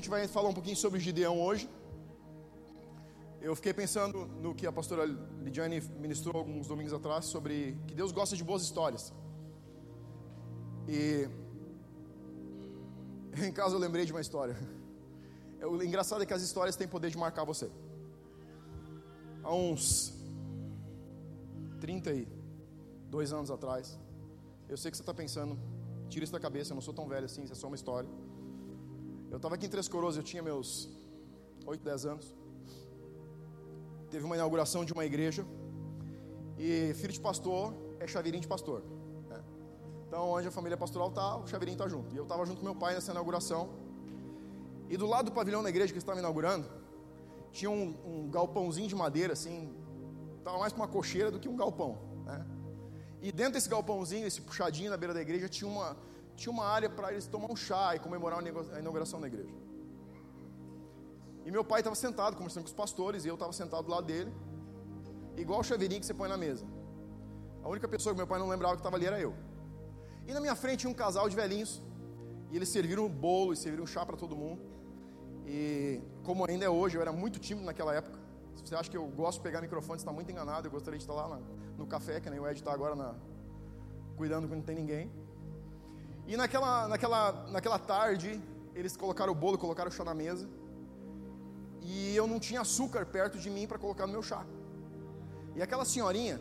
Gente vai falar um pouquinho sobre Gideão hoje. Eu fiquei pensando no que a pastora Lidiane ministrou alguns domingos atrás sobre que Deus gosta de boas histórias. E em casa eu lembrei de uma história. O engraçado é que as histórias têm poder de marcar você. Há uns 32 anos atrás, eu sei que você está pensando, tira isso da cabeça, eu não sou tão velho assim, isso é só uma história. Eu estava aqui em Três Coroas, eu tinha meus 8, 10 anos. Teve uma inauguração de uma igreja. E filho de pastor é chaveirinho de pastor. Né? Então, onde a família pastoral está, o chaveirinho está junto. E eu estava junto com meu pai nessa inauguração. E do lado do pavilhão da igreja que estava inaugurando, tinha um, um, galpãozinho de madeira, assim, estava mais para uma cocheira do que um galpão. Né? E dentro desse galpãozinho, esse puxadinho na beira da igreja, tinha uma, tinha uma área para eles tomar um chá e comemorar a inauguração da igreja. E meu pai estava sentado conversando com os pastores e eu estava sentado do lado dele, igual o chaveirinho que você põe na mesa. A única pessoa que meu pai não lembrava que estava ali era eu. E na minha frente tinha um casal de velhinhos e eles serviram um bolo e serviram um chá para todo mundo. E como ainda é hoje, eu era muito tímido naquela época. Se você acha que eu gosto de pegar microfone, você está muito enganado. Eu gostaria de estar lá no café, que nem o Ed está agora na, cuidando quando não tem ninguém. E naquela, naquela, naquela tarde, eles colocaram o bolo, colocaram o chá na mesa. E eu não tinha açúcar perto de mim para colocar no meu chá. E aquela senhorinha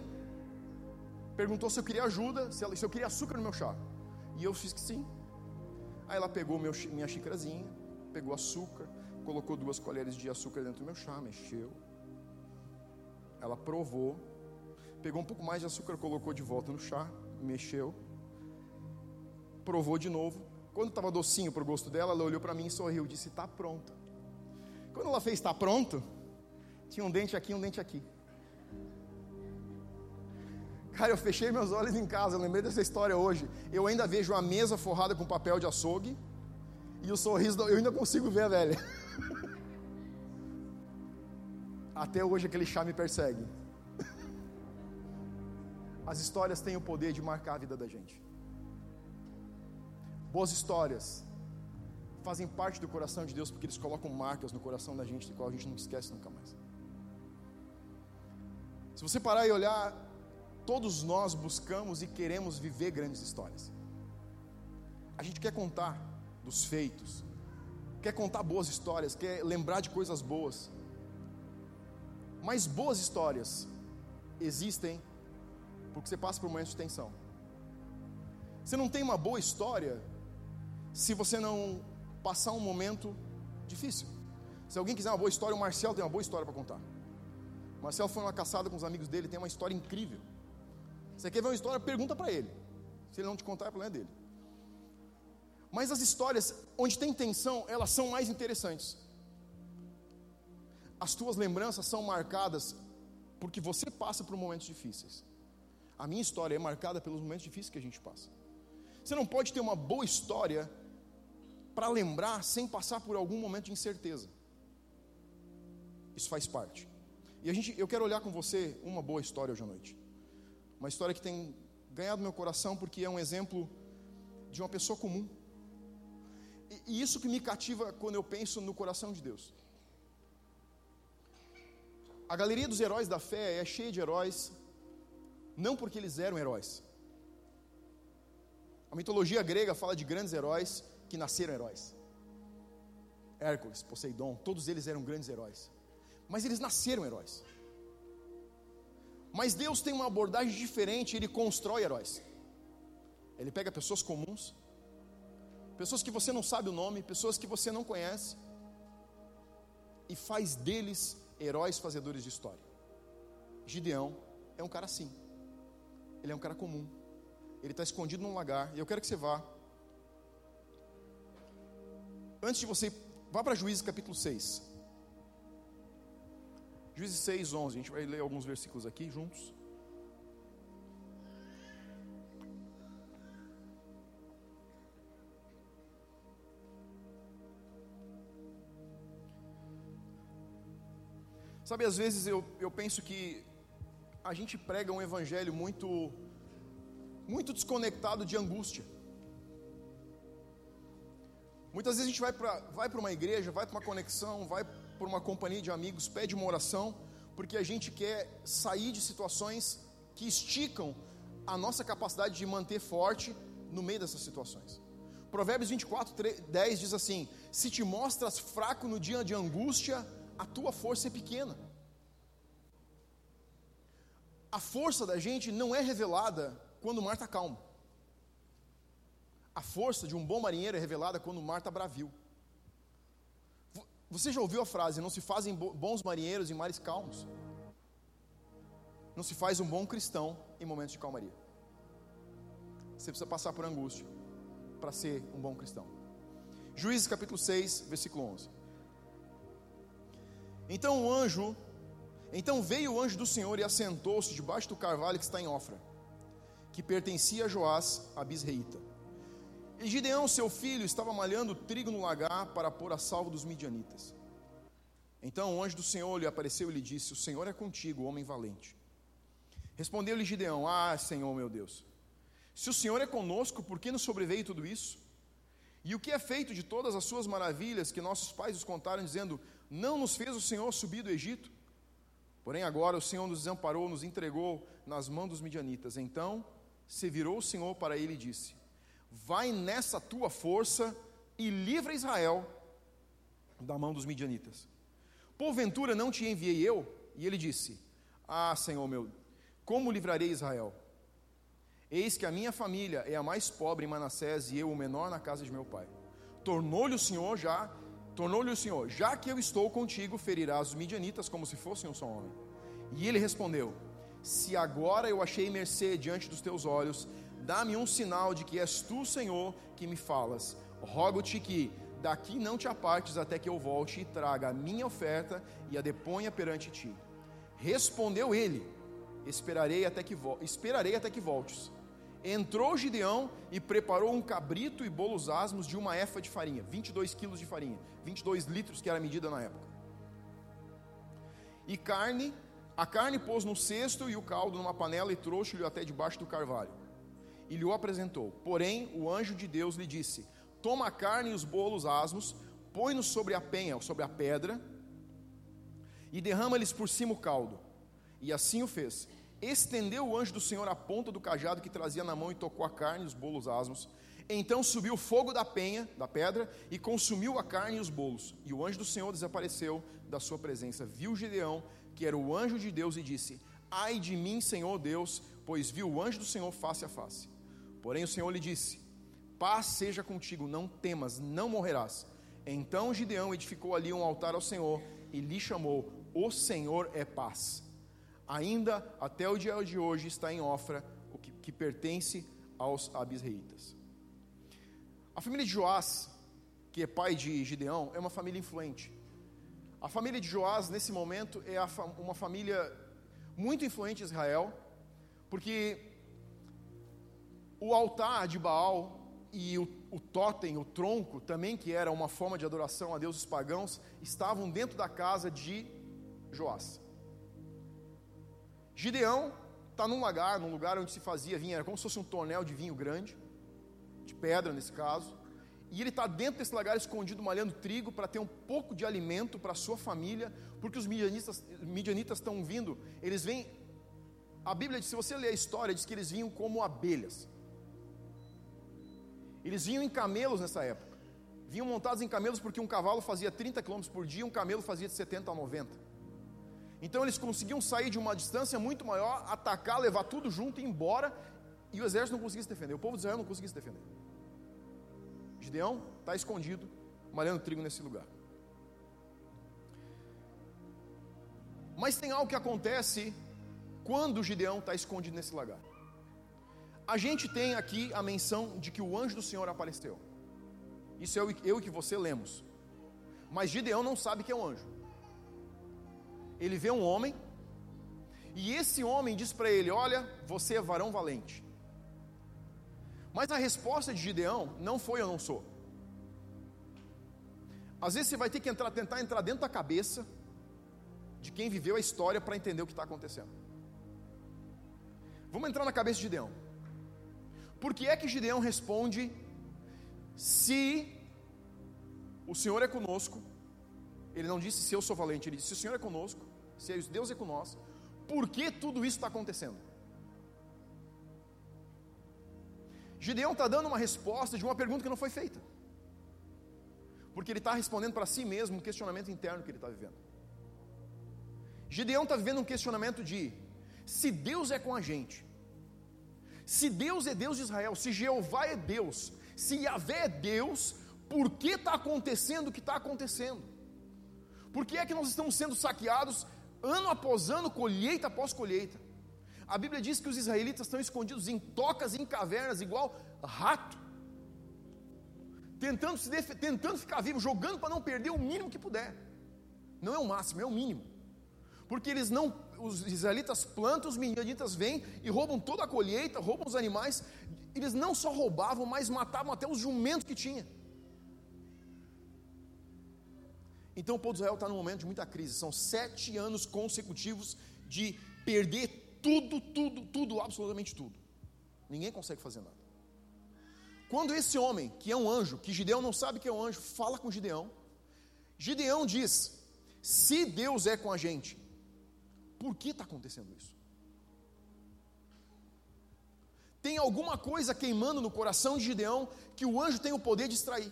perguntou se eu queria ajuda, se, ela, se eu queria açúcar no meu chá. E eu fiz que sim. Aí ela pegou meu, minha xícarazinha, pegou açúcar, colocou duas colheres de açúcar dentro do meu chá, mexeu. Ela provou, pegou um pouco mais de açúcar, colocou de volta no chá, mexeu provou de novo. Quando estava docinho para o gosto dela, ela olhou para mim e sorriu, disse: Está pronto. Quando ela fez está pronto, tinha um dente aqui um dente aqui. Cara, eu fechei meus olhos em casa, eu lembrei dessa história hoje. Eu ainda vejo a mesa forrada com papel de açougue e o sorriso, eu ainda consigo ver a velha. Até hoje aquele chá me persegue. As histórias têm o poder de marcar a vida da gente. Boas histórias fazem parte do coração de Deus porque eles colocam marcas no coração da gente, de qual a gente não esquece nunca mais. Se você parar e olhar, todos nós buscamos e queremos viver grandes histórias. A gente quer contar dos feitos, quer contar boas histórias, quer lembrar de coisas boas. Mas boas histórias existem porque você passa por momentos de tensão. Você não tem uma boa história se você não passar um momento difícil. Se alguém quiser uma boa história, o Marcel tem uma boa história para contar. O Marcel foi uma caçada com os amigos dele, tem uma história incrível. Você quer ver uma história? Pergunta para ele. Se ele não te contar, é problema dele. Mas as histórias onde tem tensão, elas são mais interessantes. As tuas lembranças são marcadas porque você passa por momentos difíceis. A minha história é marcada pelos momentos difíceis que a gente passa. Você não pode ter uma boa história para lembrar sem passar por algum momento de incerteza. Isso faz parte. E a gente, eu quero olhar com você uma boa história hoje à noite. Uma história que tem ganhado meu coração porque é um exemplo de uma pessoa comum. E, e isso que me cativa quando eu penso no coração de Deus. A galeria dos heróis da fé é cheia de heróis, não porque eles eram heróis. A mitologia grega fala de grandes heróis que nasceram heróis. Hércules, Poseidon, todos eles eram grandes heróis. Mas eles nasceram heróis. Mas Deus tem uma abordagem diferente, ele constrói heróis. Ele pega pessoas comuns, pessoas que você não sabe o nome, pessoas que você não conhece, e faz deles heróis fazedores de história. Gideão é um cara assim. Ele é um cara comum. Ele está escondido num lagar. E eu quero que você vá antes de você, vá para Juízes capítulo 6. Juízes 6, 11. A gente vai ler alguns versículos aqui juntos. Sabe, às vezes eu, eu penso que a gente prega um evangelho muito, muito desconectado de angústia. Muitas vezes a gente vai para vai uma igreja, vai para uma conexão, vai para uma companhia de amigos, pede uma oração, porque a gente quer sair de situações que esticam a nossa capacidade de manter forte no meio dessas situações. Provérbios 24, 10 diz assim: Se te mostras fraco no dia de angústia, a tua força é pequena. A força da gente não é revelada quando o mar está calmo. A força de um bom marinheiro é revelada quando o mar está bravio. Você já ouviu a frase: não se fazem bons marinheiros em mares calmos? Não se faz um bom cristão em momentos de calmaria. Você precisa passar por angústia para ser um bom cristão. Juízes capítulo 6, versículo 11. Então o anjo, então veio o anjo do Senhor e assentou-se debaixo do carvalho que está em Ofra, que pertencia a Joás, a bisreíta. E Gideão, seu filho, estava malhando trigo no lagar para pôr a salvo dos midianitas. Então o anjo do Senhor lhe apareceu e lhe disse: O Senhor é contigo, homem valente. Respondeu-lhe Gideão: Ah, Senhor meu Deus, se o Senhor é conosco, por que nos sobreveio tudo isso? E o que é feito de todas as suas maravilhas que nossos pais nos contaram, dizendo: Não nos fez o Senhor subir do Egito? Porém, agora o Senhor nos desamparou, nos entregou nas mãos dos midianitas. Então se virou o Senhor para ele e disse: Vai nessa tua força e livra Israel da mão dos midianitas. Porventura não te enviei eu? E ele disse: Ah, Senhor meu, como livrarei Israel? Eis que a minha família é a mais pobre em Manassés e eu o menor na casa de meu pai. Tornou-lhe o Senhor já, tornou-lhe o Senhor, já que eu estou contigo, ferirás os midianitas como se fossem um só homem. E ele respondeu: Se agora eu achei mercê diante dos teus olhos, dá-me um sinal de que és tu, Senhor, que me falas. Rogo-te que daqui não te apartes até que eu volte e traga a minha oferta e a deponha perante ti. Respondeu ele: Esperarei até que esperarei até que voltes. Entrou Gideão e preparou um cabrito e bolos asmos de uma efa de farinha, 22 quilos de farinha, 22 litros que era a medida na época. E carne, a carne pôs no cesto e o caldo numa panela e trouxe-lhe até debaixo do carvalho. E lhe o apresentou. Porém, o anjo de Deus lhe disse: Toma a carne e os bolos asmos, põe-nos sobre a penha, sobre a pedra, e derrama-lhes por cima o caldo. E assim o fez. Estendeu o anjo do Senhor a ponta do cajado que trazia na mão e tocou a carne e os bolos asmos. Então subiu o fogo da penha, da pedra, e consumiu a carne e os bolos. E o anjo do Senhor desapareceu da sua presença. Viu Gideão, que era o anjo de Deus, e disse: Ai de mim, Senhor Deus, pois viu o anjo do Senhor face a face. Porém o Senhor lhe disse: Paz seja contigo, não temas, não morrerás. Então Gideão edificou ali um altar ao Senhor e lhe chamou: O Senhor é paz ainda até o dia de hoje está em Ofra, o que, que pertence aos abisreitas. A família de Joás, que é pai de Gideão, é uma família influente. A família de Joás, nesse momento, é uma família muito influente em Israel, porque o altar de Baal e o, o totem, o tronco, também que era uma forma de adoração a deuses pagãos, estavam dentro da casa de Joás. Gideão está num lagar, num lugar onde se fazia vinho, era como se fosse um tonel de vinho grande, de pedra nesse caso, e ele está dentro desse lagar escondido, malhando trigo para ter um pouco de alimento para a sua família, porque os midianitas, estão vindo, eles vêm, a Bíblia diz, se você ler a história, diz que eles vinham como abelhas, eles vinham em camelos nessa época, vinham montados em camelos porque um cavalo fazia 30 km por dia, um camelo fazia de 70 a 90, então eles conseguiam sair de uma distância muito maior, atacar, levar tudo junto e ir embora, e o exército não conseguia se defender, o povo de Israel não conseguia se defender. Gideão está escondido, malhando trigo nesse lugar. Mas tem algo que acontece quando Gideão está escondido nesse lugar. A gente tem aqui a menção de que o anjo do Senhor apareceu. Isso eu, eu e que você lemos. Mas Gideão não sabe que é um anjo ele vê um homem, e esse homem diz para ele: Olha, você é varão valente. Mas a resposta de Gideão não foi: Eu não sou. Às vezes você vai ter que entrar, tentar entrar dentro da cabeça de quem viveu a história para entender o que está acontecendo. Vamos entrar na cabeça de Gideão. Por que é que Gideão responde: Se o Senhor é conosco. Ele não disse se eu sou valente, ele disse se o Senhor é conosco, se Deus é com nós, por que tudo isso está acontecendo? Gideão está dando uma resposta de uma pergunta que não foi feita, porque ele está respondendo para si mesmo um questionamento interno que ele está vivendo. Gideão está vivendo um questionamento de: se Deus é com a gente, se Deus é Deus de Israel, se Jeová é Deus, se Yahvé é Deus, por que está acontecendo o que está acontecendo? Por que é que nós estamos sendo saqueados ano após ano, colheita após colheita? A Bíblia diz que os israelitas estão escondidos em tocas e em cavernas, igual rato, tentando, se tentando ficar vivo, jogando para não perder o mínimo que puder. Não é o máximo, é o mínimo. Porque eles não, os israelitas plantam, os midianitas vêm e roubam toda a colheita, roubam os animais. Eles não só roubavam, mas matavam até os jumentos que tinha. Então o povo de Israel está num momento de muita crise. São sete anos consecutivos de perder tudo, tudo, tudo, absolutamente tudo. Ninguém consegue fazer nada. Quando esse homem, que é um anjo, que Gideão não sabe que é um anjo, fala com Gideão, Gideão diz: se Deus é com a gente, por que está acontecendo isso? Tem alguma coisa queimando no coração de Gideão que o anjo tem o poder de extrair.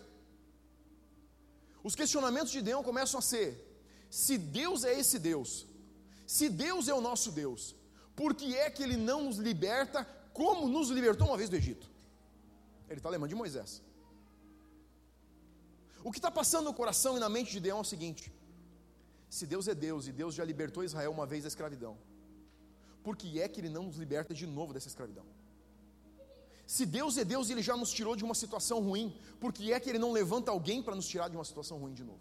Os questionamentos de Gideão começam a ser: se Deus é esse Deus, se Deus é o nosso Deus, por que é que Ele não nos liberta como nos libertou uma vez do Egito? Ele está lembrando de Moisés. O que está passando no coração e na mente de Gideão é o seguinte: se Deus é Deus e Deus já libertou Israel uma vez da escravidão, por que é que Ele não nos liberta de novo dessa escravidão? Se Deus é Deus e Ele já nos tirou de uma situação ruim, por que é que Ele não levanta alguém para nos tirar de uma situação ruim de novo?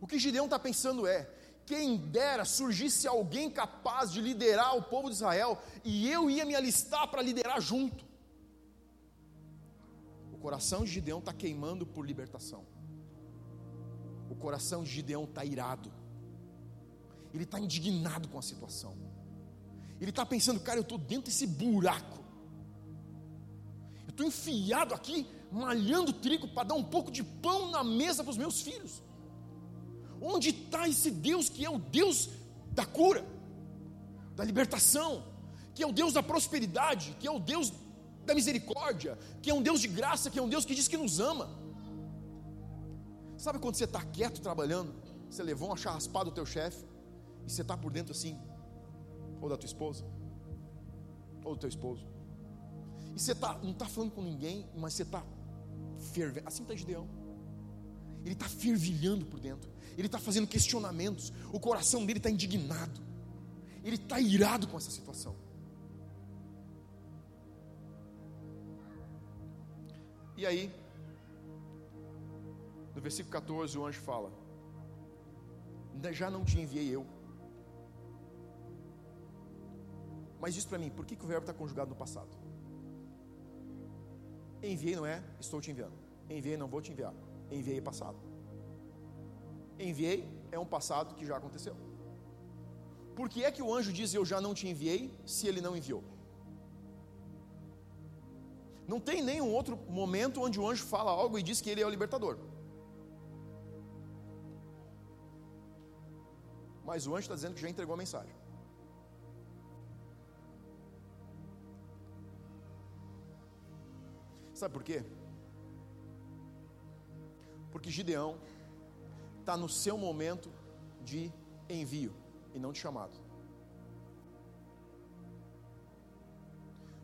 O que Gideão está pensando é: quem dera surgisse alguém capaz de liderar o povo de Israel e eu ia me alistar para liderar junto. O coração de Gideão está queimando por libertação. O coração de Gideão está irado. Ele está indignado com a situação. Ele está pensando, cara, eu estou dentro desse buraco estou enfiado aqui, malhando trigo para dar um pouco de pão na mesa para os meus filhos. Onde está esse Deus que é o Deus da cura, da libertação, que é o Deus da prosperidade, que é o Deus da misericórdia, que é um Deus de graça, que é um Deus que diz que nos ama? Sabe quando você está quieto trabalhando, você levou uma charraspada do teu chefe, e você está por dentro assim, ou da tua esposa, ou do teu esposo e você tá, não está falando com ninguém, mas você está fervendo. Assim está Gideão. Ele está fervilhando por dentro. Ele está fazendo questionamentos. O coração dele está indignado. Ele está irado com essa situação. E aí, no versículo 14, o anjo fala: Já não te enviei eu. Mas diz para mim, por que, que o verbo está conjugado no passado? Enviei não é estou te enviando. Enviei não vou te enviar. Enviei é passado. Enviei é um passado que já aconteceu. Por que é que o anjo diz eu já não te enviei se ele não enviou? Não tem nenhum outro momento onde o anjo fala algo e diz que ele é o libertador. Mas o anjo está dizendo que já entregou a mensagem. Sabe por quê? Porque Gideão está no seu momento de envio e não de chamado.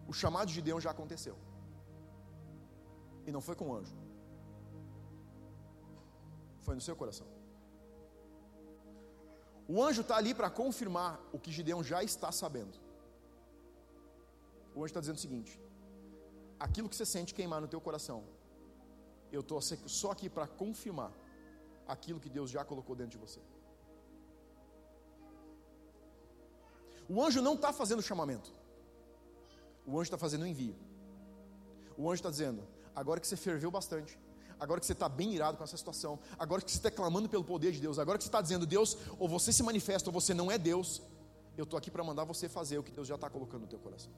O chamado de Gideão já aconteceu. E não foi com o anjo. Foi no seu coração. O anjo está ali para confirmar o que Gideão já está sabendo. O anjo está dizendo o seguinte: aquilo que você sente queimar no teu coração, eu estou só aqui para confirmar aquilo que Deus já colocou dentro de você. O anjo não está fazendo chamamento, o anjo está fazendo envio. O anjo está dizendo: agora que você ferveu bastante, agora que você está bem irado com essa situação, agora que você está clamando pelo poder de Deus, agora que você está dizendo, Deus, ou você se manifesta ou você não é Deus, eu estou aqui para mandar você fazer o que Deus já está colocando no teu coração.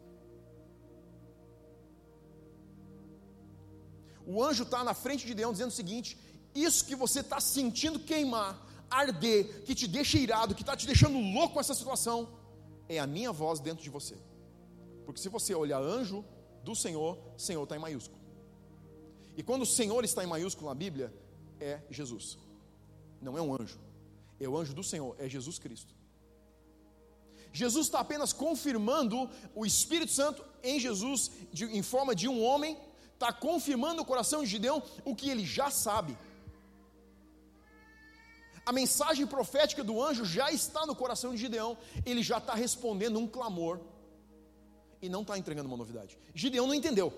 O anjo está na frente de Gideão dizendo o seguinte: isso que você está sentindo queimar, arder, que te deixa irado, que está te deixando louco com essa situação, é a minha voz dentro de você. Porque se você olhar anjo do Senhor, Senhor está em maiúsculo. E quando o Senhor está em maiúsculo na Bíblia, é Jesus. Não é um anjo. É o anjo do Senhor, é Jesus Cristo. Jesus está apenas confirmando o Espírito Santo em Jesus, de, em forma de um homem, está confirmando no coração de Gideão o que ele já sabe. A mensagem profética do anjo já está no coração de Gideão, ele já está respondendo um clamor e não está entregando uma novidade. Gideão não entendeu.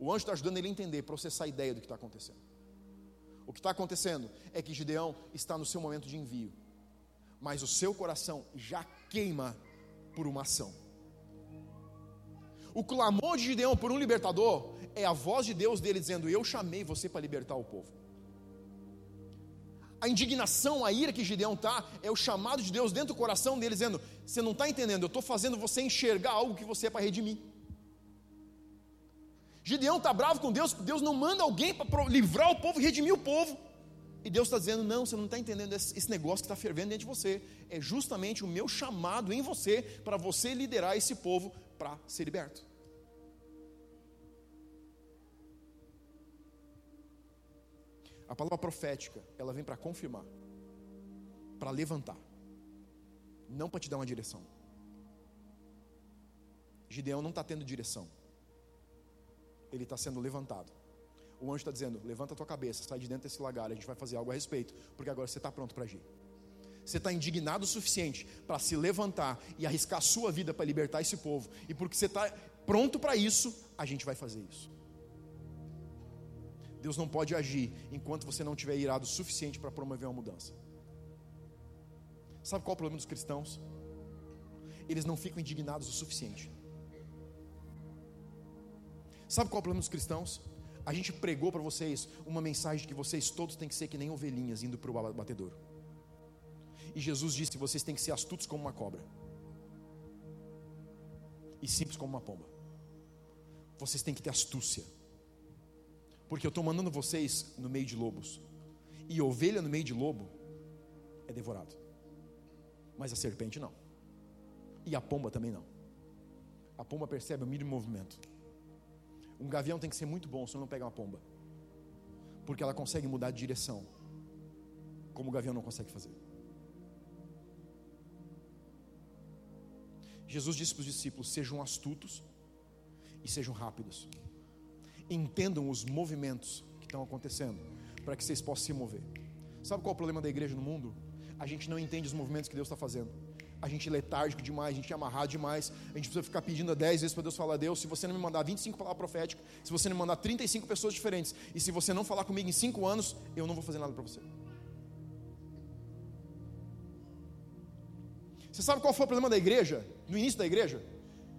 O anjo está ajudando ele a entender, processar a ideia do que está acontecendo. O que está acontecendo é que Gideão está no seu momento de envio, mas o seu coração já queima por uma ação. O clamor de Gideão por um libertador é a voz de Deus dele dizendo: Eu chamei você para libertar o povo. A indignação, a ira que Gideão está, é o chamado de Deus dentro do coração dele, dizendo: Você não está entendendo, eu estou fazendo você enxergar algo que você é para redimir. Gideão está bravo com Deus, porque Deus não manda alguém para livrar o povo e redimir o povo. E Deus está dizendo: Não, você não está entendendo esse negócio que está fervendo dentro de você. É justamente o meu chamado em você para você liderar esse povo para ser liberto. A palavra profética, ela vem para confirmar, para levantar, não para te dar uma direção. Gideão não está tendo direção, ele está sendo levantado. O anjo está dizendo: levanta a tua cabeça, sai de dentro desse lagar, a gente vai fazer algo a respeito, porque agora você está pronto para agir. Você está indignado o suficiente para se levantar e arriscar a sua vida para libertar esse povo, e porque você está pronto para isso, a gente vai fazer isso. Deus não pode agir enquanto você não tiver irado o suficiente para promover uma mudança. Sabe qual é o problema dos cristãos? Eles não ficam indignados o suficiente. Sabe qual é o problema dos cristãos? A gente pregou para vocês uma mensagem que vocês todos têm que ser que nem ovelhinhas indo para o batedouro. E Jesus disse vocês têm que ser astutos como uma cobra e simples como uma pomba. Vocês têm que ter astúcia porque eu estou mandando vocês no meio de lobos. E ovelha no meio de lobo é devorado. Mas a serpente não. E a pomba também não. A pomba percebe o mínimo movimento. Um gavião tem que ser muito bom, senão não pega uma pomba. Porque ela consegue mudar de direção. Como o gavião não consegue fazer. Jesus disse para os discípulos: sejam astutos e sejam rápidos entendam os movimentos que estão acontecendo, para que vocês possam se mover. Sabe qual é o problema da igreja no mundo? A gente não entende os movimentos que Deus está fazendo. A gente é letárgico demais, a gente é amarrado demais. A gente precisa ficar pedindo 10 vezes para Deus falar: Deus, se você não me mandar 25 palavras proféticas, se você não me mandar 35 pessoas diferentes, e se você não falar comigo em 5 anos, eu não vou fazer nada para você. Você sabe qual foi o problema da igreja, no início da igreja?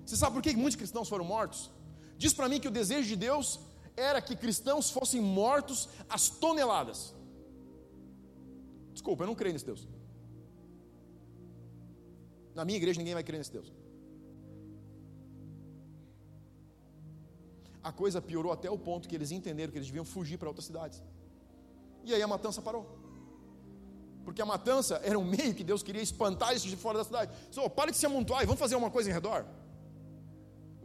Você sabe por que muitos cristãos foram mortos? Diz para mim que o desejo de Deus era que cristãos fossem mortos às toneladas. Desculpa, eu não creio nesse Deus. Na minha igreja ninguém vai crer nesse Deus. A coisa piorou até o ponto que eles entenderam que eles deviam fugir para outras cidades. E aí a matança parou. Porque a matança era um meio que Deus queria espantar eles de fora da cidade. Só, para de se amontoar e vamos fazer uma coisa em redor.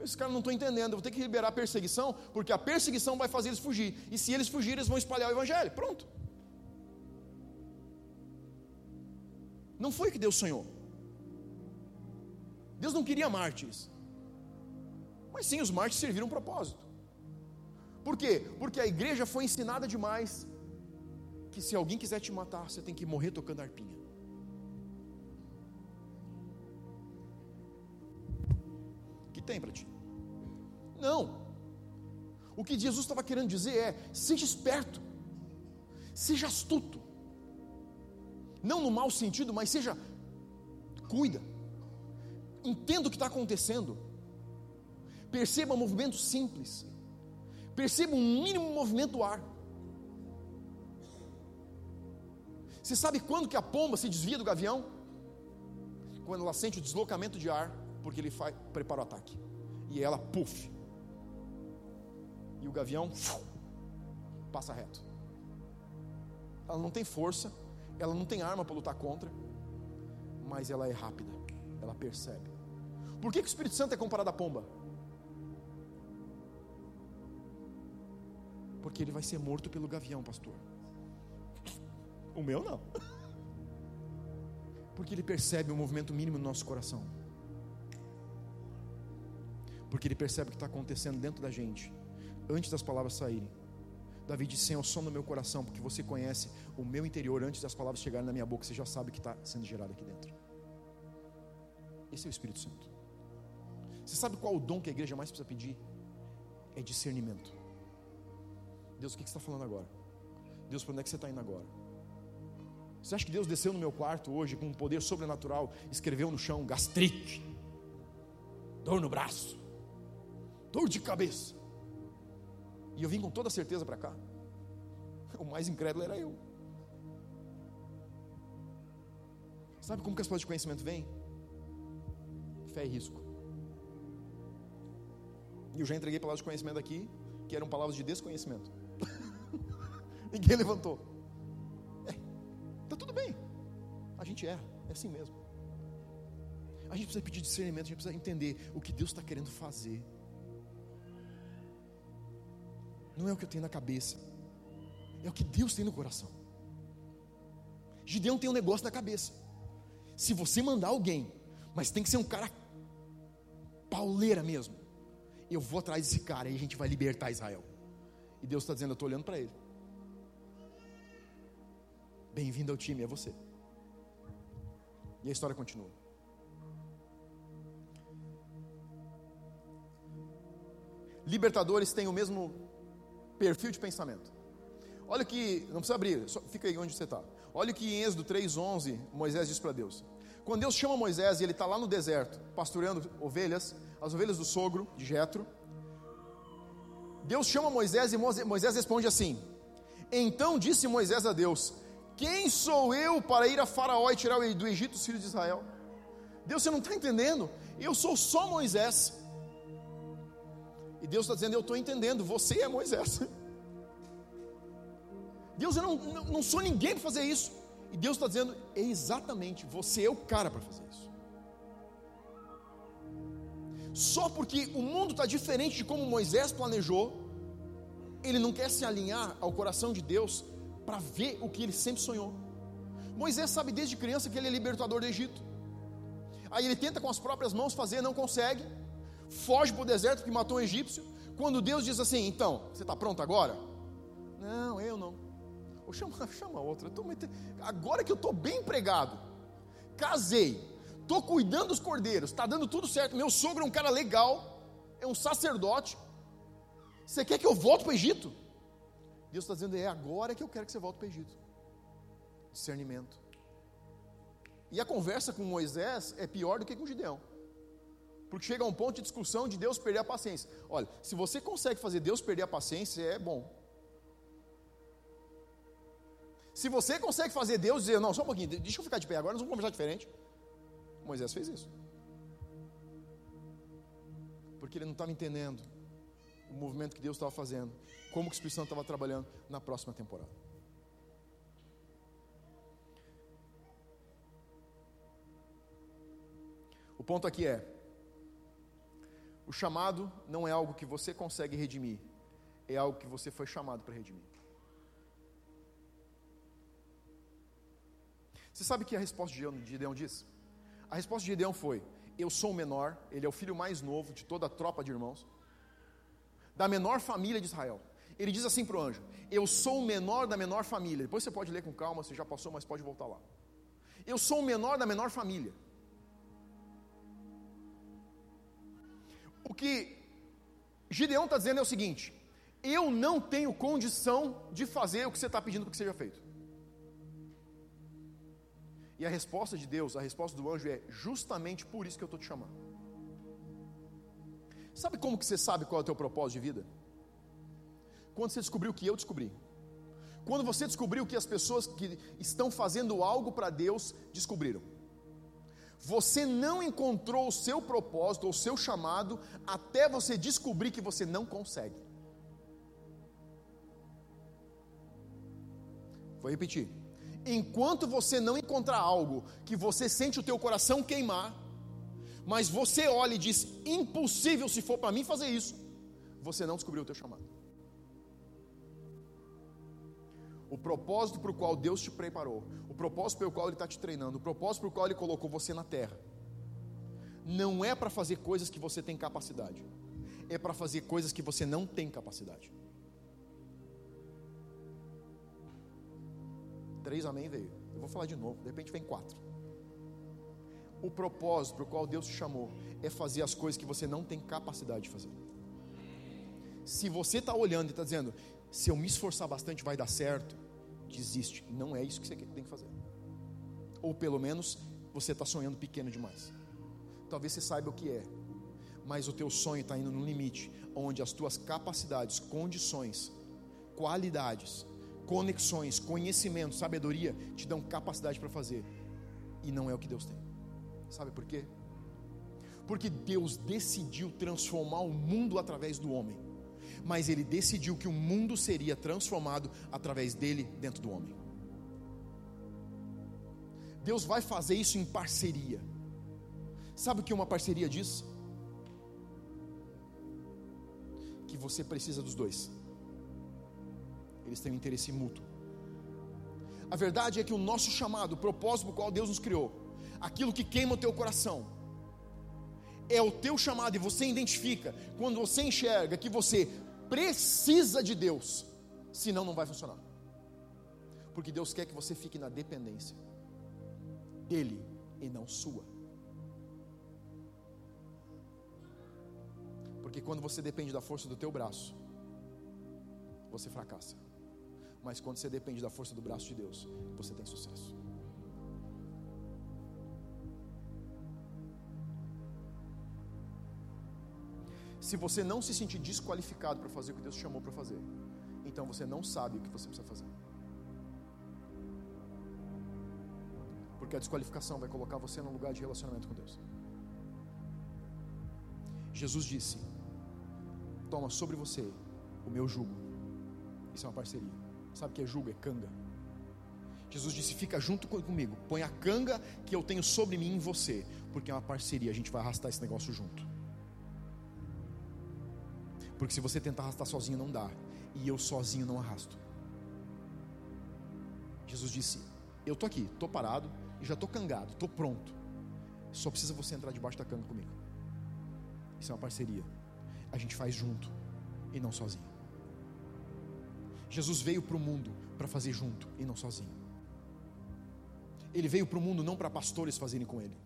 Esse cara não estou entendendo, eu vou ter que liberar a perseguição, porque a perseguição vai fazer eles fugir. E se eles fugirem, eles vão espalhar o evangelho. Pronto. Não foi o que Deus sonhou. Deus não queria mártires. Mas sim, os mártires serviram um propósito. Por quê? Porque a igreja foi ensinada demais que se alguém quiser te matar, você tem que morrer tocando arpinha. tem para ti. Não. O que Jesus estava querendo dizer é: seja esperto, seja astuto. Não no mau sentido, mas seja, cuida. Entenda o que está acontecendo. Perceba movimentos simples. Perceba um mínimo movimento do ar. Você sabe quando que a pomba se desvia do gavião? Quando ela sente o deslocamento de ar porque ele faz, prepara o ataque. E ela, puf. E o gavião uf, passa reto. ela não tem força, ela não tem arma para lutar contra, mas ela é rápida, ela percebe. Por que, que o Espírito Santo é comparado à pomba? Porque ele vai ser morto pelo gavião, pastor. O meu não. Porque ele percebe o movimento mínimo no nosso coração. Porque ele percebe o que está acontecendo dentro da gente, antes das palavras saírem. Davi disse: Senhor, som no meu coração, porque você conhece o meu interior antes das palavras chegarem na minha boca, você já sabe o que está sendo gerado aqui dentro. Esse é o Espírito Santo. Você sabe qual o dom que a igreja mais precisa pedir? É discernimento. Deus, o que você está falando agora? Deus, para onde é que você está indo agora? Você acha que Deus desceu no meu quarto hoje com um poder sobrenatural, escreveu no chão gastrite, dor no braço, dor de cabeça, e eu vim com toda certeza para cá? O mais incrédulo era eu. Sabe como que as palavras de conhecimento vêm? Fé e risco. Eu já entreguei palavras de conhecimento aqui, que eram palavras de desconhecimento. Ninguém levantou. É, tá tudo bem. A gente erra, é assim mesmo. A gente precisa pedir discernimento, a gente precisa entender o que Deus está querendo fazer. Não é o que eu tenho na cabeça, é o que Deus tem no coração. Gideão tem um negócio na cabeça. Se você mandar alguém, mas tem que ser um cara pauleira mesmo, eu vou atrás desse cara e a gente vai libertar Israel. E Deus está dizendo: Eu estou olhando para ele. Bem-vindo ao time, é você. E a história continua. Libertadores têm o mesmo perfil de pensamento. Olha que, não precisa abrir, fica aí onde você está. Olha que em Êxodo 3,11 Moisés diz para Deus. Quando Deus chama Moisés e ele está lá no deserto, pastoreando ovelhas, as ovelhas do sogro de Jetro, Deus chama Moisés e Moisés responde assim: Então disse Moisés a Deus: quem sou eu para ir a Faraó e tirar do Egito os filhos de Israel? Deus, você não está entendendo? Eu sou só Moisés. E Deus está dizendo: Eu estou entendendo, você é Moisés. Deus, eu não, não, não sou ninguém para fazer isso. E Deus está dizendo: é Exatamente, você é o cara para fazer isso. Só porque o mundo está diferente de como Moisés planejou, ele não quer se alinhar ao coração de Deus para ver o que ele sempre sonhou. Moisés sabe desde criança que ele é libertador do Egito. Aí ele tenta com as próprias mãos fazer, não consegue. Foge para o deserto que matou um egípcio. Quando Deus diz assim: Então, você está pronto agora? Não, eu não. Ou chama, chama outra. Agora que eu estou bem empregado, casei, estou cuidando dos cordeiros, está dando tudo certo. Meu sogro é um cara legal, é um sacerdote. Você quer que eu volte para o Egito? Deus está dizendo: é agora que eu quero que você volte para o Egito. Discernimento. E a conversa com Moisés é pior do que com Gideão. Porque chega a um ponto de discussão de Deus perder a paciência. Olha, se você consegue fazer Deus perder a paciência, é bom. Se você consegue fazer Deus dizer, não, só um pouquinho, deixa eu ficar de pé agora, nós vamos conversar diferente. Moisés fez isso. Porque ele não estava entendendo o movimento que Deus estava fazendo como que o Espírito Santo estava trabalhando na próxima temporada. O ponto aqui é: o chamado não é algo que você consegue redimir, é algo que você foi chamado para redimir. Você sabe que a resposta de Gideão diz? A resposta de Gideão foi: Eu sou o menor, ele é o filho mais novo de toda a tropa de irmãos, da menor família de Israel. Ele diz assim para o anjo: Eu sou o menor da menor família. Depois você pode ler com calma, você já passou, mas pode voltar lá. Eu sou o menor da menor família. O que Gideão está dizendo é o seguinte: Eu não tenho condição de fazer o que você está pedindo que seja feito. E a resposta de Deus, a resposta do anjo é justamente por isso que eu estou te chamando. Sabe como que você sabe qual é o teu propósito de vida? quando você descobriu o que eu descobri. Quando você descobriu que as pessoas que estão fazendo algo para Deus descobriram. Você não encontrou o seu propósito ou o seu chamado até você descobrir que você não consegue. Vou repetir. Enquanto você não encontrar algo que você sente o teu coração queimar, mas você olha e diz: impossível se for para mim fazer isso, você não descobriu o teu chamado. O propósito para o qual Deus te preparou, o propósito pelo qual Ele está te treinando, o propósito para o qual Ele colocou você na terra, não é para fazer coisas que você tem capacidade, é para fazer coisas que você não tem capacidade. Três amém veio. Eu vou falar de novo, de repente vem quatro. O propósito para o qual Deus te chamou é fazer as coisas que você não tem capacidade de fazer. Se você está olhando e está dizendo, se eu me esforçar bastante vai dar certo, desiste. Não é isso que você tem que fazer. Ou pelo menos você está sonhando pequeno demais. Talvez você saiba o que é, mas o teu sonho está indo no limite, onde as tuas capacidades, condições, qualidades conexões, conhecimento, sabedoria te dão capacidade para fazer. E não é o que Deus tem. Sabe por quê? Porque Deus decidiu transformar o mundo através do homem. Mas ele decidiu que o mundo seria transformado através dele dentro do homem. Deus vai fazer isso em parceria. Sabe o que uma parceria diz? Que você precisa dos dois eles têm um interesse mútuo. A verdade é que o nosso chamado, o propósito por qual Deus nos criou, aquilo que queima o teu coração, é o teu chamado e você identifica quando você enxerga que você precisa de Deus, senão não vai funcionar. Porque Deus quer que você fique na dependência dele e não sua. Porque quando você depende da força do teu braço, você fracassa. Mas quando você depende da força do braço de Deus, você tem sucesso. Se você não se sentir desqualificado para fazer o que Deus te chamou para fazer, então você não sabe o que você precisa fazer. Porque a desqualificação vai colocar você num lugar de relacionamento com Deus. Jesus disse: Toma sobre você o meu jugo. Isso é uma parceria. Sabe o que é jugo? É canga. Jesus disse: Fica junto comigo, põe a canga que eu tenho sobre mim em você, porque é uma parceria, a gente vai arrastar esse negócio junto. Porque se você tentar arrastar sozinho, não dá, e eu sozinho não arrasto. Jesus disse: Eu estou aqui, estou parado, e já estou cangado, estou pronto. Só precisa você entrar debaixo da canga comigo. Isso é uma parceria. A gente faz junto e não sozinho. Jesus veio para o mundo para fazer junto e não sozinho. Ele veio para o mundo não para pastores fazerem com ele.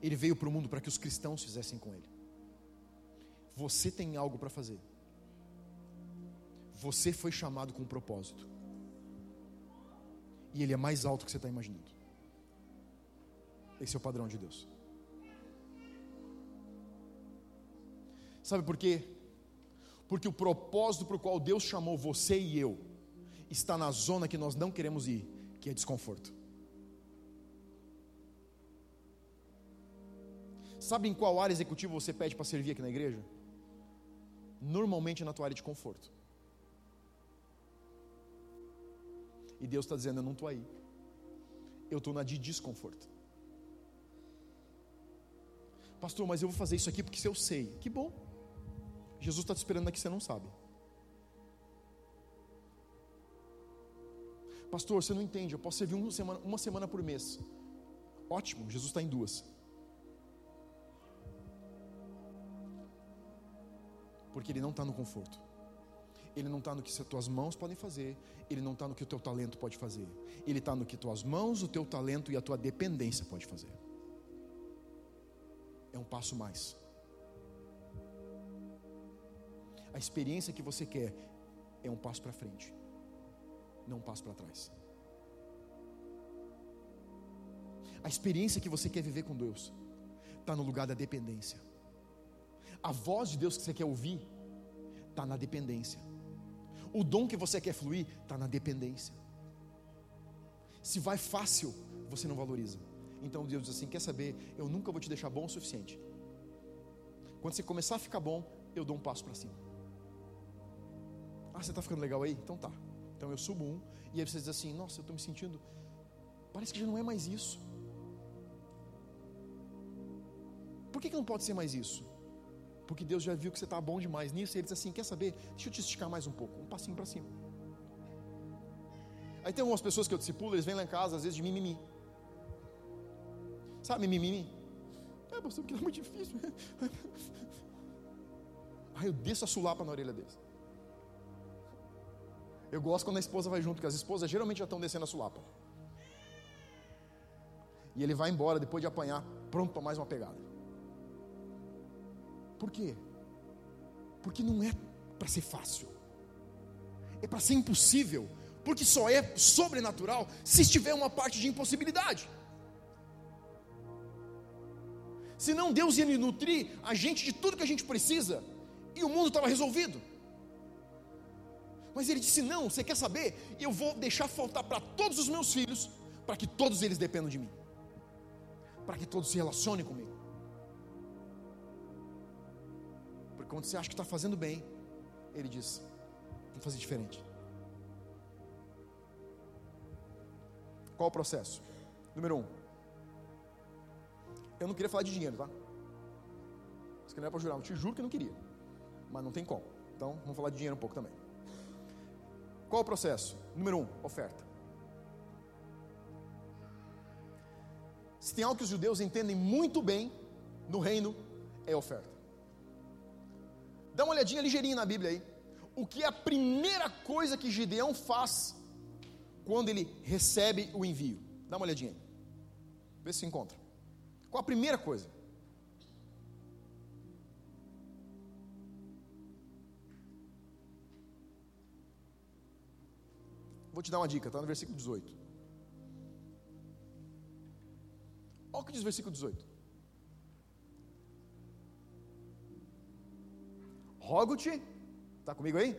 Ele veio para o mundo para que os cristãos fizessem com ele. Você tem algo para fazer. Você foi chamado com um propósito. E ele é mais alto que você está imaginando. Esse é o padrão de Deus. Sabe por quê? porque o propósito para o qual Deus chamou você e eu está na zona que nós não queremos ir, que é desconforto. Sabe em qual área executiva você pede para servir aqui na igreja? Normalmente na tua área de conforto. E Deus está dizendo: Eu não estou aí. Eu estou na de desconforto. Pastor, mas eu vou fazer isso aqui porque eu sei. Que bom. Jesus está te esperando aqui, você não sabe. Pastor, você não entende, eu posso servir uma semana, uma semana por mês. Ótimo, Jesus está em duas. Porque Ele não está no conforto. Ele não está no que as tuas mãos podem fazer. Ele não está no que o teu talento pode fazer. Ele está no que tuas mãos, o teu talento e a tua dependência pode fazer. É um passo mais. A experiência que você quer é um passo para frente, não um passo para trás. A experiência que você quer viver com Deus está no lugar da dependência. A voz de Deus que você quer ouvir está na dependência. O dom que você quer fluir está na dependência. Se vai fácil, você não valoriza. Então Deus diz assim: quer saber? Eu nunca vou te deixar bom o suficiente. Quando você começar a ficar bom, eu dou um passo para cima. Ah, você está ficando legal aí? Então tá. Então eu subo um, e aí você diz assim: Nossa, eu estou me sentindo. Parece que já não é mais isso. Por que, que não pode ser mais isso? Porque Deus já viu que você está bom demais nisso, e Ele diz assim: Quer saber? Deixa eu te esticar mais um pouco, um passinho para cima. Aí tem algumas pessoas que eu discipulo, eles vêm lá em casa, às vezes de mimimi. Sabe mimimi? É, pastor, porque é muito difícil. Aí eu desço a sulapa na orelha deles. Eu gosto quando a esposa vai junto, porque as esposas geralmente já estão descendo a sulapa. E ele vai embora depois de apanhar, pronto para mais uma pegada. Por quê? Porque não é para ser fácil, é para ser impossível, porque só é sobrenatural se estiver uma parte de impossibilidade. Senão Deus ia nutrir a gente de tudo que a gente precisa e o mundo estava resolvido. Mas ele disse: Não, você quer saber? Eu vou deixar faltar para todos os meus filhos, para que todos eles dependam de mim, para que todos se relacionem comigo. Porque quando você acha que está fazendo bem, ele diz: Vamos fazer diferente. Qual o processo? Número um. Eu não queria falar de dinheiro, tá? Isso que não é para jurar, eu te juro que não queria mas não tem como. Então, vamos falar de dinheiro um pouco também. Qual o processo? Número um, oferta. Se tem algo que os judeus entendem muito bem no reino, é oferta. Dá uma olhadinha ligeirinha na Bíblia aí. O que é a primeira coisa que Gideão faz quando ele recebe o envio? Dá uma olhadinha aí. Vê se encontra. Qual a primeira coisa? Vou te dar uma dica, está no versículo 18. Olha o que diz o versículo 18. Rogo-te, está comigo aí?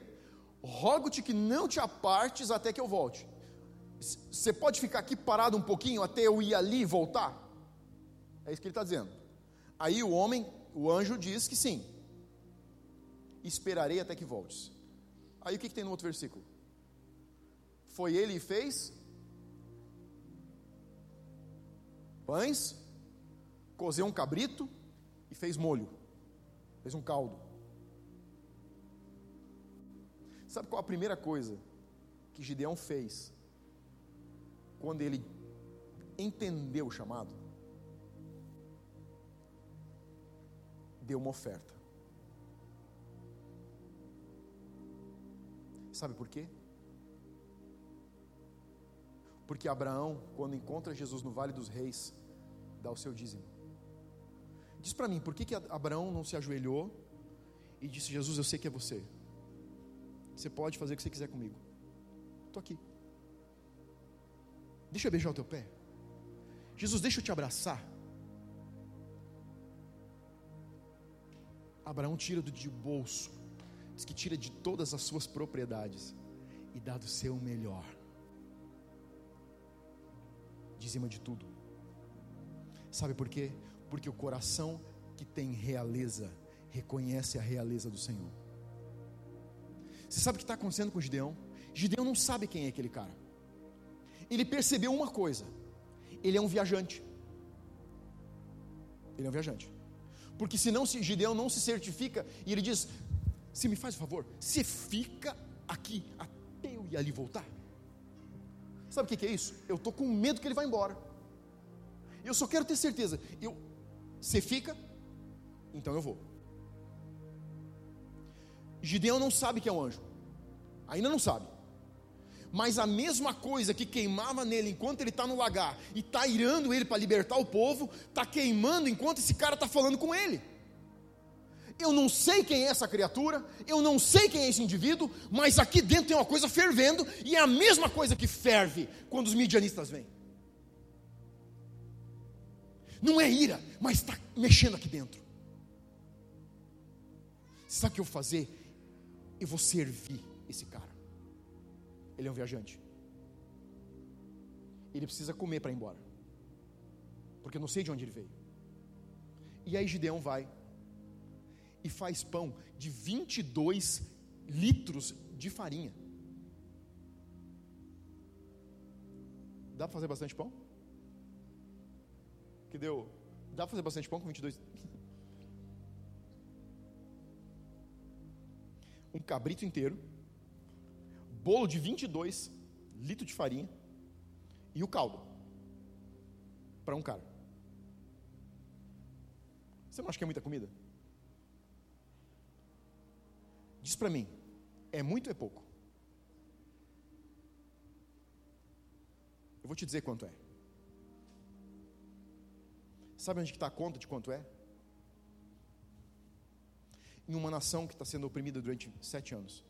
Rogo-te que não te apartes até que eu volte. Você pode ficar aqui parado um pouquinho até eu ir ali e voltar? É isso que ele está dizendo. Aí o homem, o anjo diz que sim. Esperarei até que voltes. Aí o que, que tem no outro versículo? Foi ele e fez pães, cozeu um cabrito e fez molho, fez um caldo. Sabe qual a primeira coisa que Gideão fez quando ele entendeu o chamado? Deu uma oferta. Sabe por quê? Porque Abraão, quando encontra Jesus no Vale dos Reis, dá o seu dízimo. Diz para mim, por que, que Abraão não se ajoelhou e disse: Jesus, eu sei que é você. Você pode fazer o que você quiser comigo. Estou aqui. Deixa eu beijar o teu pé. Jesus, deixa eu te abraçar. Abraão tira do de bolso, diz que tira de todas as suas propriedades e dá do seu melhor dizima de tudo. Sabe por quê? Porque o coração que tem realeza reconhece a realeza do Senhor. Você sabe o que está acontecendo com Gideão? Gideão não sabe quem é aquele cara. Ele percebeu uma coisa: ele é um viajante. Ele é um viajante. Porque senão se Gideão não se certifica e ele diz: se me faz o favor, você fica aqui até eu ir ali voltar. Sabe o que é isso? Eu estou com medo que ele vá embora. Eu só quero ter certeza. Eu, você fica? Então eu vou. Gideão não sabe que é um anjo. Ainda não sabe. Mas a mesma coisa que queimava nele enquanto ele está no lagar e está irando ele para libertar o povo, está queimando enquanto esse cara está falando com ele. Eu não sei quem é essa criatura, eu não sei quem é esse indivíduo, mas aqui dentro tem uma coisa fervendo, e é a mesma coisa que ferve quando os midianistas vêm. Não é ira, mas está mexendo aqui dentro. Sabe o que eu vou fazer? Eu vou servir esse cara. Ele é um viajante. Ele precisa comer para ir embora. Porque eu não sei de onde ele veio. E aí Gideão vai e faz pão de 22 litros de farinha. Dá para fazer bastante pão? Que deu. Dá para fazer bastante pão com 22? um cabrito inteiro, bolo de 22 litros de farinha e o caldo para um cara. Você não acha que é muita comida? Diz para mim, é muito ou é pouco? Eu vou te dizer quanto é. Sabe onde está a conta de quanto é? Em uma nação que está sendo oprimida durante sete anos.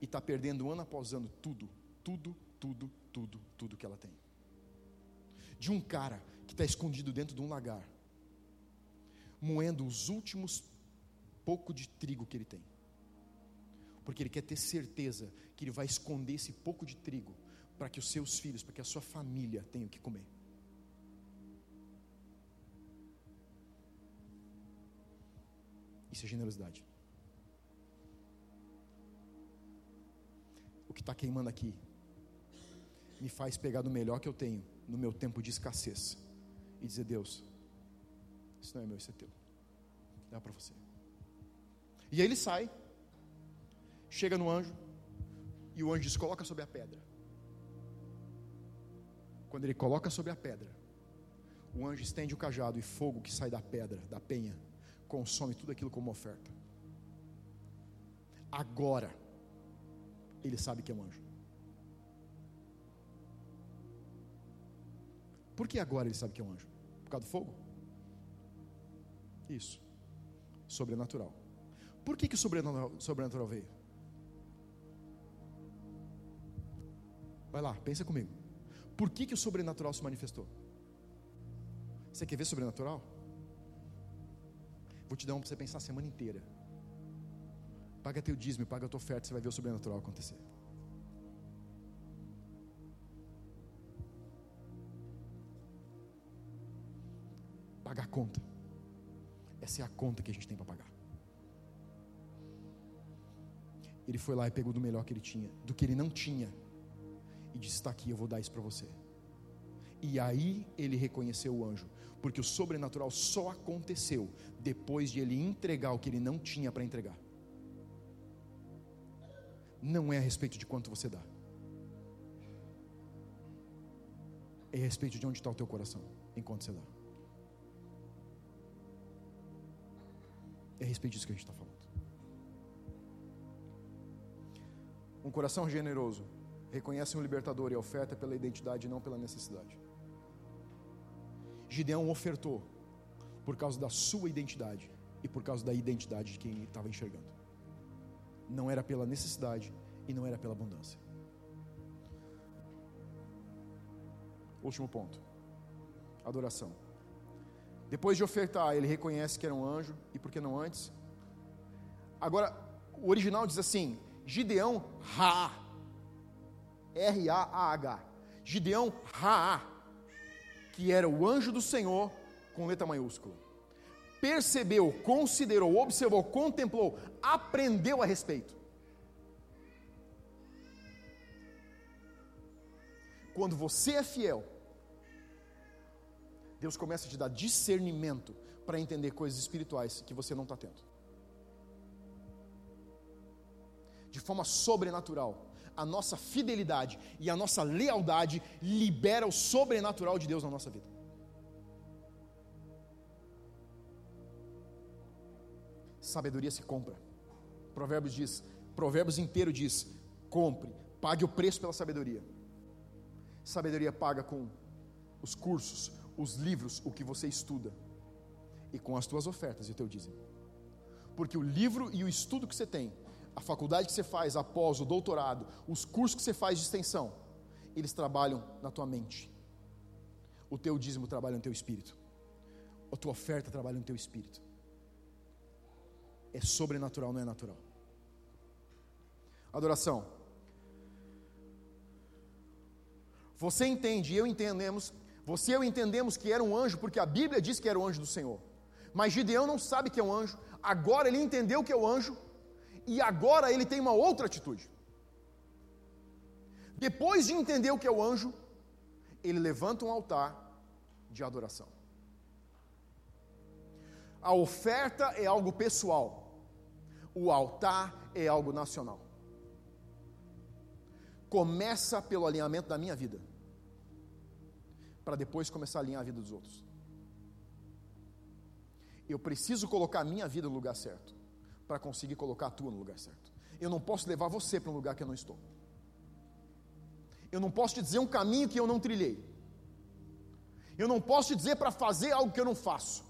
E está perdendo ano após ano tudo, tudo, tudo, tudo, tudo que ela tem. De um cara que está escondido dentro de um lagar, moendo os últimos pouco de trigo que ele tem. Porque ele quer ter certeza que ele vai esconder esse pouco de trigo para que os seus filhos, para que a sua família tenha o que comer. Isso é generosidade. O que está queimando aqui me faz pegar do melhor que eu tenho no meu tempo de escassez e dizer: Deus, isso não é meu, isso é teu. Dá para você. E aí ele sai, chega no anjo, e o anjo diz: coloca sobre a pedra. Quando ele coloca sobre a pedra, o anjo estende o cajado e fogo que sai da pedra, da penha, consome tudo aquilo como oferta. Agora, ele sabe que é um anjo. Por que agora ele sabe que é um anjo? Por causa do fogo? Isso. Sobrenatural. Por que, que o sobrenatural, sobrenatural veio? Vai lá, pensa comigo. Por que, que o sobrenatural se manifestou? Você quer ver sobrenatural? Vou te dar um para você pensar a semana inteira. Paga teu dízimo, paga tua oferta, você vai ver o sobrenatural acontecer. Pagar a conta. Essa é a conta que a gente tem para pagar. Ele foi lá e pegou do melhor que ele tinha, do que ele não tinha, e disse: Está aqui, eu vou dar isso para você. E aí ele reconheceu o anjo, porque o sobrenatural só aconteceu depois de ele entregar o que ele não tinha para entregar. Não é a respeito de quanto você dá, é a respeito de onde está o teu coração enquanto você dá. É a respeito disso que a gente está falando. Um coração generoso reconhece um libertador e oferta pela identidade e não pela necessidade. Gideão ofertou por causa da sua identidade e por causa da identidade de quem estava enxergando. Não era pela necessidade e não era pela abundância. Último ponto: adoração. Depois de ofertar, ele reconhece que era um anjo, e por que não antes? Agora, o original diz assim: Gideão Ra, R-A-A-H, Gideão Ra, que era o anjo do Senhor com letra maiúscula. Percebeu, considerou, observou, contemplou, aprendeu a respeito. Quando você é fiel, Deus começa a te dar discernimento para entender coisas espirituais que você não está tendo. De forma sobrenatural a nossa fidelidade e a nossa lealdade libera o sobrenatural de Deus na nossa vida. Sabedoria se compra. Provérbios diz, Provérbios inteiro diz: compre, pague o preço pela sabedoria. Sabedoria paga com os cursos, os livros, o que você estuda e com as tuas ofertas e o teu dízimo. Porque o livro e o estudo que você tem a faculdade que você faz após o doutorado, os cursos que você faz de extensão, eles trabalham na tua mente. O teu dízimo trabalha no teu espírito. A tua oferta trabalha no teu espírito. É sobrenatural, não é natural. Adoração. Você entende, eu entendemos, você e eu entendemos que era um anjo, porque a Bíblia diz que era o anjo do Senhor. Mas Gideão não sabe que é um anjo, agora ele entendeu que é o anjo, e agora ele tem uma outra atitude. Depois de entender o que é o anjo, ele levanta um altar de adoração. A oferta é algo pessoal, o altar é algo nacional. Começa pelo alinhamento da minha vida, para depois começar a alinhar a vida dos outros. Eu preciso colocar a minha vida no lugar certo, para conseguir colocar a tua no lugar certo. Eu não posso levar você para um lugar que eu não estou. Eu não posso te dizer um caminho que eu não trilhei. Eu não posso te dizer para fazer algo que eu não faço.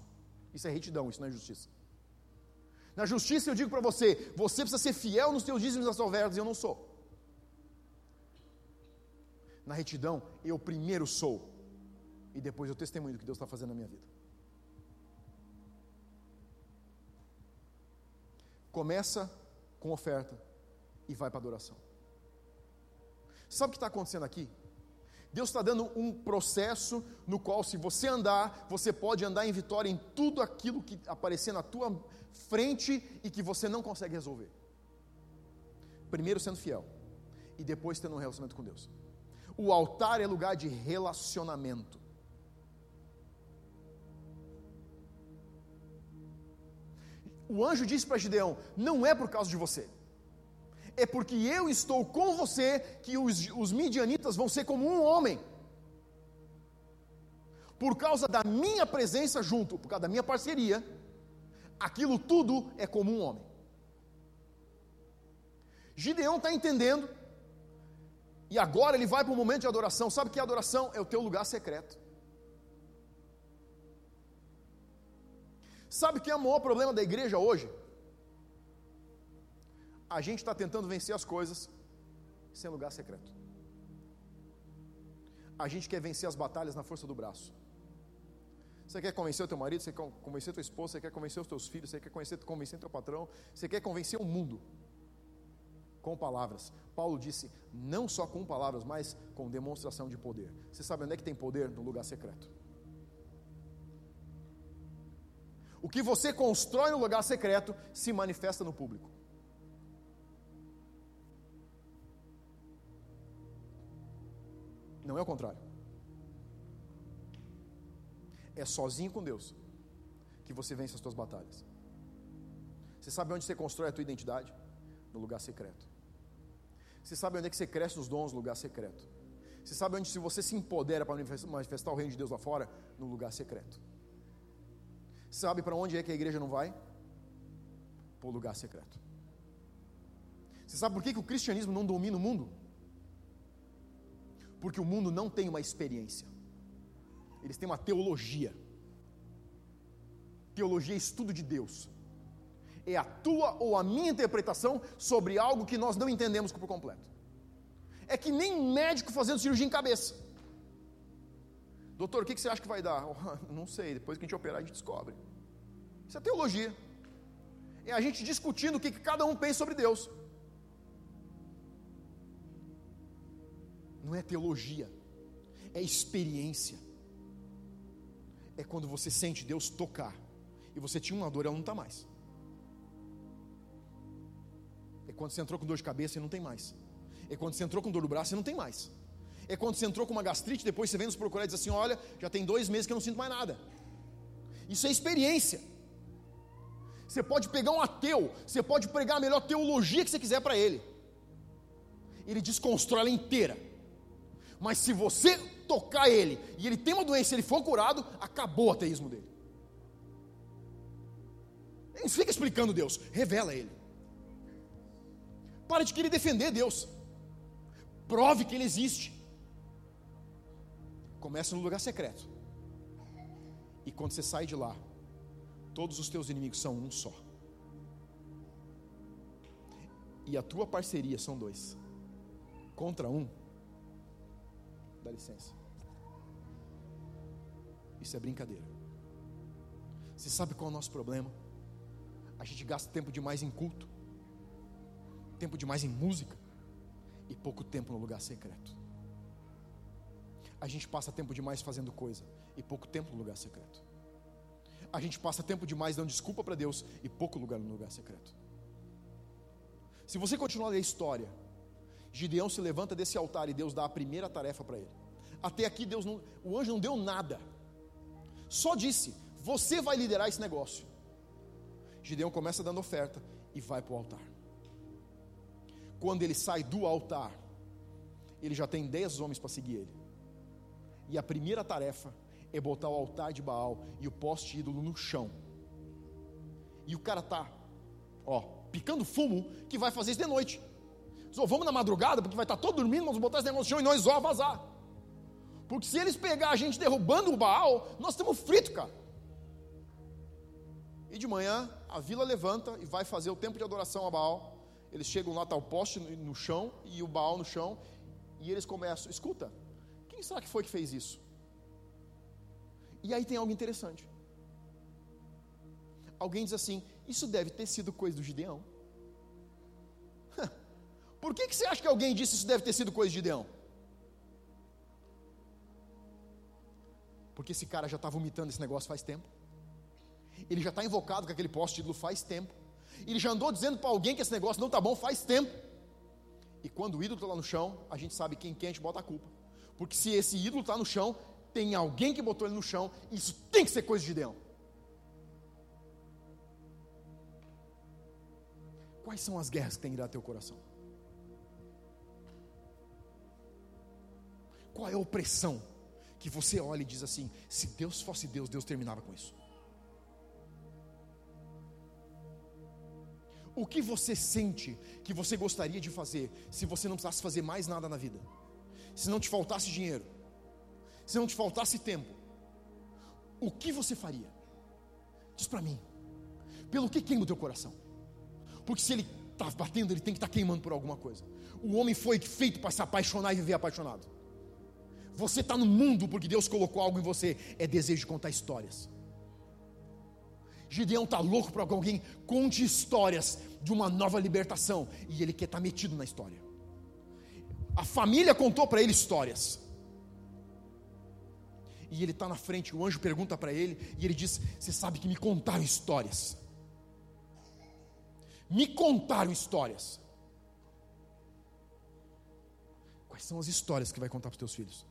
Isso é retidão, isso não é justiça. Na justiça eu digo para você: você precisa ser fiel nos teus dízimos e nas suas ofertas, e eu não sou. Na retidão, eu primeiro sou, e depois eu testemunho do que Deus está fazendo na minha vida. Começa com oferta e vai para adoração. Sabe o que está acontecendo aqui? Deus está dando um processo no qual, se você andar, você pode andar em vitória em tudo aquilo que aparecer na tua frente e que você não consegue resolver. Primeiro sendo fiel e depois tendo um relacionamento com Deus. O altar é lugar de relacionamento. O anjo disse para Gideão: Não é por causa de você é porque eu estou com você que os, os midianitas vão ser como um homem. Por causa da minha presença junto, por causa da minha parceria, aquilo tudo é como um homem. Gideão está entendendo, e agora ele vai para o momento de adoração. Sabe que a adoração é o teu lugar secreto. Sabe que é o maior problema da igreja hoje? a gente está tentando vencer as coisas sem lugar secreto. A gente quer vencer as batalhas na força do braço. Você quer convencer o teu marido, você quer convencer tua esposa, você quer convencer os teus filhos, você quer convencer, convencer o teu patrão, você quer convencer o mundo com palavras. Paulo disse, não só com palavras, mas com demonstração de poder. Você sabe onde é que tem poder? No lugar secreto. O que você constrói no lugar secreto se manifesta no público. Não é o contrário. É sozinho com Deus que você vence as suas batalhas. Você sabe onde você constrói a tua identidade? No lugar secreto. Você sabe onde é que você cresce nos dons? No lugar secreto. Você sabe onde se você se empodera para manifestar o reino de Deus lá fora? No lugar secreto. Sabe para onde é que a igreja não vai? Para o lugar secreto. Você sabe por que, que o cristianismo não domina o mundo? Porque o mundo não tem uma experiência, eles têm uma teologia. Teologia é estudo de Deus, é a tua ou a minha interpretação sobre algo que nós não entendemos por completo. É que nem médico fazendo cirurgia em cabeça. Doutor, o que você acha que vai dar? Oh, não sei, depois que a gente operar, a gente descobre. Isso é teologia. É a gente discutindo o que cada um pensa sobre Deus. não é teologia, é experiência. É quando você sente Deus tocar e você tinha uma dor, ela não está mais. É quando você entrou com dor de cabeça e não tem mais. É quando você entrou com dor do braço e não tem mais. É quando você entrou com uma gastrite, depois você vem nos procurar e diz assim: Olha, já tem dois meses que eu não sinto mais nada. Isso é experiência. Você pode pegar um ateu, você pode pregar a melhor teologia que você quiser para ele. Ele desconstrói ela inteira. Mas se você tocar ele e ele tem uma doença ele for curado, acabou o ateísmo dele. Não fica explicando Deus, revela ele. Para de querer defender Deus. Prove que ele existe. Começa no lugar secreto. E quando você sai de lá, todos os teus inimigos são um só. E a tua parceria são dois. Contra um, Dá licença. Isso é brincadeira. Você sabe qual é o nosso problema? A gente gasta tempo demais em culto, tempo demais em música e pouco tempo no lugar secreto. A gente passa tempo demais fazendo coisa e pouco tempo no lugar secreto. A gente passa tempo demais dando desculpa para Deus e pouco lugar no lugar secreto. Se você continuar a ler a história, Gideão se levanta desse altar e Deus dá a primeira tarefa para ele. Até aqui Deus não, o anjo não deu nada. Só disse: "Você vai liderar esse negócio". Gideão começa dando oferta e vai para o altar. Quando ele sai do altar, ele já tem dez homens para seguir ele. E a primeira tarefa é botar o altar de Baal e o poste ídolo no chão. E o cara tá, ó, picando fumo que vai fazer isso de noite. Só vamos na madrugada, porque vai estar tá todo dormindo, vamos botar esse negócio no chão e nós vamos vazar. Porque se eles pegar a gente derrubando o Baal, nós estamos fritos, cara. E de manhã, a vila levanta e vai fazer o tempo de adoração a Baal. Eles chegam lá, está o poste no chão e o Baal no chão. E eles começam, escuta, quem será que foi que fez isso? E aí tem algo interessante. Alguém diz assim: Isso deve ter sido coisa do Gideão. Por que, que você acha que alguém disse isso deve ter sido coisa de Gideão? Porque esse cara já está vomitando esse negócio faz tempo. Ele já está invocado com aquele poste ídolo faz tempo. Ele já andou dizendo para alguém que esse negócio não está bom faz tempo. E quando o ídolo está lá no chão, a gente sabe quem quente bota a culpa. Porque se esse ídolo está no chão, tem alguém que botou ele no chão, isso tem que ser coisa de Gideão. Quais são as guerras que tem que teu coração? Qual é a opressão que você olha e diz assim: se Deus fosse Deus, Deus terminava com isso? O que você sente que você gostaria de fazer se você não precisasse fazer mais nada na vida? Se não te faltasse dinheiro? se não te faltasse tempo, o que você faria? Diz para mim, pelo que queima o teu coração? Porque se ele está batendo, ele tem que estar tá queimando por alguma coisa. O homem foi feito para se apaixonar e viver apaixonado. Você está no mundo porque Deus colocou algo em você, é desejo de contar histórias. Gideão está louco para que alguém conte histórias de uma nova libertação e ele quer estar tá metido na história. A família contou para ele histórias e ele está na frente. O anjo pergunta para ele e ele diz: Você sabe que me contaram histórias. Me contaram histórias. Quais são as histórias que vai contar para os teus filhos?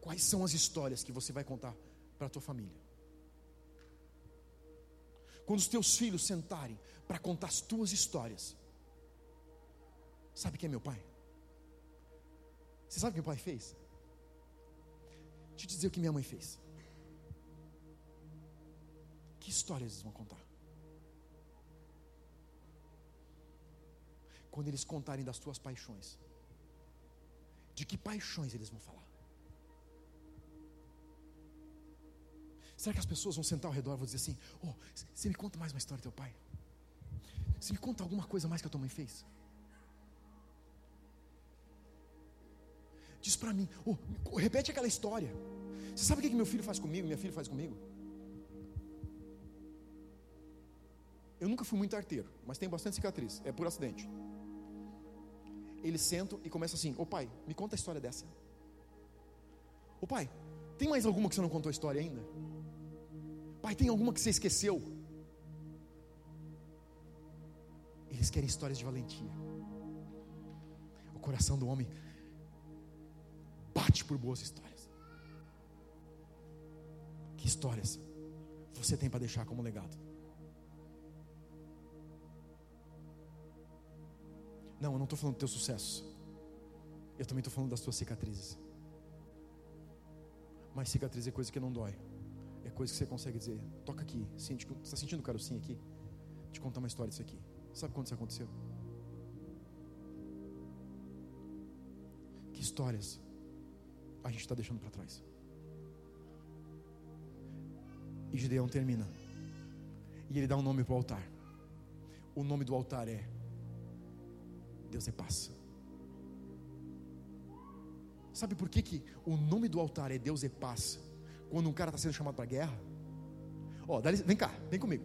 Quais são as histórias que você vai contar para a tua família? Quando os teus filhos sentarem para contar as tuas histórias, sabe quem é meu pai? Você sabe o que meu pai fez? Deixa eu te dizer o que minha mãe fez. Que histórias eles vão contar? Quando eles contarem das tuas paixões, de que paixões eles vão falar? Será que as pessoas vão sentar ao redor e vão dizer assim: Oh, você me conta mais uma história do teu pai? Você me conta alguma coisa mais que a tua mãe fez? Diz para mim, oh, repete aquela história. Você sabe o que, meu filho faz comigo, minha filha faz comigo? Eu nunca fui muito arteiro, mas tenho bastante cicatriz, é por acidente. Eles sentam e começam assim: Ô oh, pai, me conta a história dessa. Ô oh, pai, tem mais alguma que você não contou a história ainda? Pai, tem alguma que você esqueceu? Eles querem histórias de valentia. O coração do homem bate por boas histórias. Que histórias você tem para deixar como legado? Não, eu não estou falando do teu sucesso. Eu também estou falando das tuas cicatrizes. Mas cicatriz é coisa que não dói. É coisa que você consegue dizer. Toca aqui. Sente, você está sentindo o carocinho aqui? Te contar uma história disso aqui. Sabe quando isso aconteceu? Que histórias a gente está deixando para trás. E Gideão termina. E ele dá um nome para o altar. O nome do altar é Deus é paz. Sabe por que, que o nome do altar é Deus é paz? Quando um cara está sendo chamado para a guerra? Ó, oh, vem cá, vem comigo.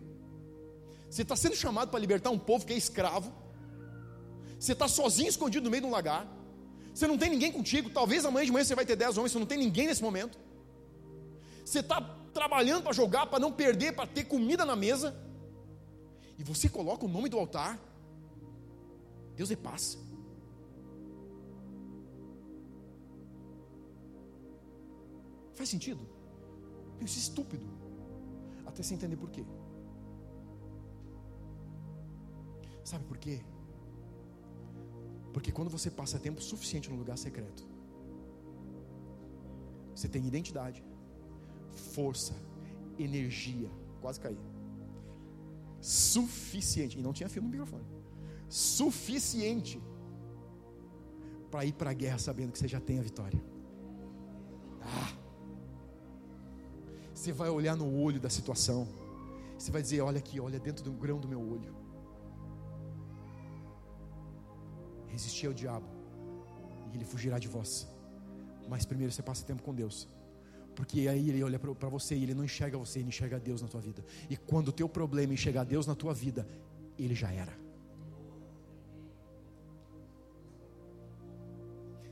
Você está sendo chamado para libertar um povo que é escravo. Você está sozinho, escondido no meio de um lagar. Você não tem ninguém contigo. Talvez amanhã de manhã você vai ter dez homens, você não tem ninguém nesse momento. Você está trabalhando para jogar, para não perder, para ter comida na mesa. E você coloca o nome do altar. Deus é paz. Faz sentido? Isso é estúpido. Até você entender por quê. Sabe por quê? Porque quando você passa tempo suficiente no lugar secreto, você tem identidade, força, energia, quase caí. Suficiente, e não tinha fio no microfone. Suficiente para ir para a guerra sabendo que você já tem a vitória. Ah, você vai olhar no olho da situação. Você vai dizer: Olha aqui, olha dentro do grão do meu olho. Resistir ao diabo e ele fugirá de vós. Mas primeiro você passa tempo com Deus. Porque aí ele olha para você e ele não enxerga você, ele enxerga Deus na tua vida. E quando o teu problema enxergar Deus na tua vida, ele já era.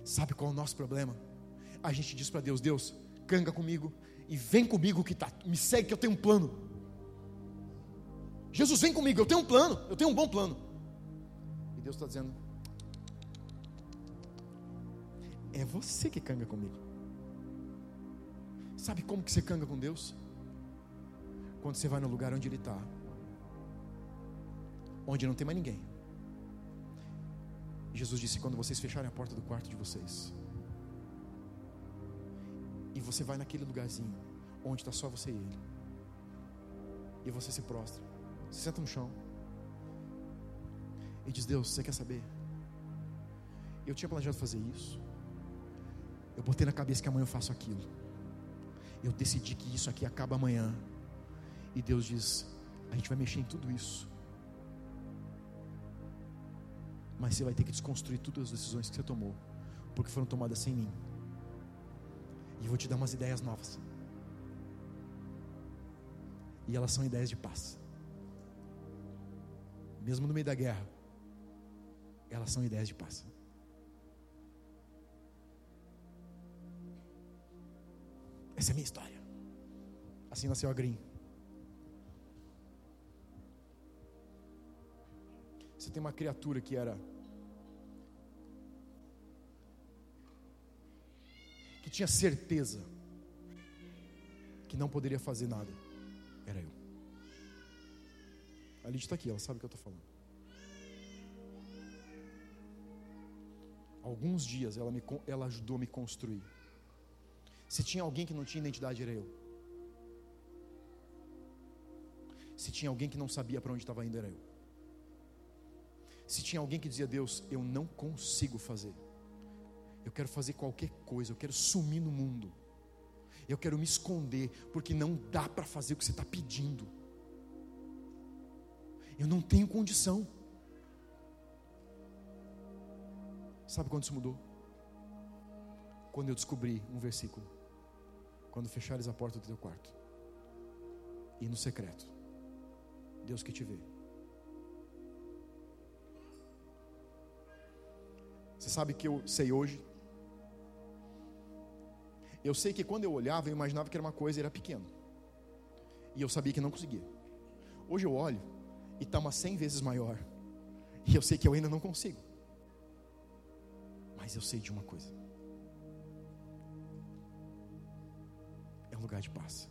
Sabe qual é o nosso problema? A gente diz para Deus: Deus, canga comigo e vem comigo que tá, me segue que eu tenho um plano. Jesus, vem comigo, eu tenho um plano, eu tenho um bom plano. E Deus está dizendo: É você que canga comigo. Sabe como que você canga com Deus? Quando você vai no lugar onde Ele está, onde não tem mais ninguém. Jesus disse: quando vocês fecharem a porta do quarto de vocês, e você vai naquele lugarzinho, onde está só você e Ele, e você se prostra, se senta no chão, e diz: Deus, você quer saber? Eu tinha planejado fazer isso, eu botei na cabeça que amanhã eu faço aquilo. Eu decidi que isso aqui acaba amanhã. E Deus diz: a gente vai mexer em tudo isso. Mas você vai ter que desconstruir todas as decisões que você tomou, porque foram tomadas sem mim. E eu vou te dar umas ideias novas. E elas são ideias de paz. Mesmo no meio da guerra, elas são ideias de paz. Essa é a minha história. Assim nasceu a Green. Você tem uma criatura que era. que tinha certeza que não poderia fazer nada. Era eu. A Lid está aqui, ela sabe o que eu estou falando. Alguns dias ela, me, ela ajudou a me construir. Se tinha alguém que não tinha identidade, era eu. Se tinha alguém que não sabia para onde estava indo, era eu. Se tinha alguém que dizia, Deus, eu não consigo fazer. Eu quero fazer qualquer coisa, eu quero sumir no mundo. Eu quero me esconder, porque não dá para fazer o que você está pedindo. Eu não tenho condição. Sabe quando isso mudou? Quando eu descobri um versículo quando fechares a porta do teu quarto. E no secreto, Deus que te vê. Você sabe que eu sei hoje? Eu sei que quando eu olhava, eu imaginava que era uma coisa era pequeno. E eu sabia que não conseguia. Hoje eu olho e está uma cem vezes maior. E eu sei que eu ainda não consigo. Mas eu sei de uma coisa. É um lugar de paz.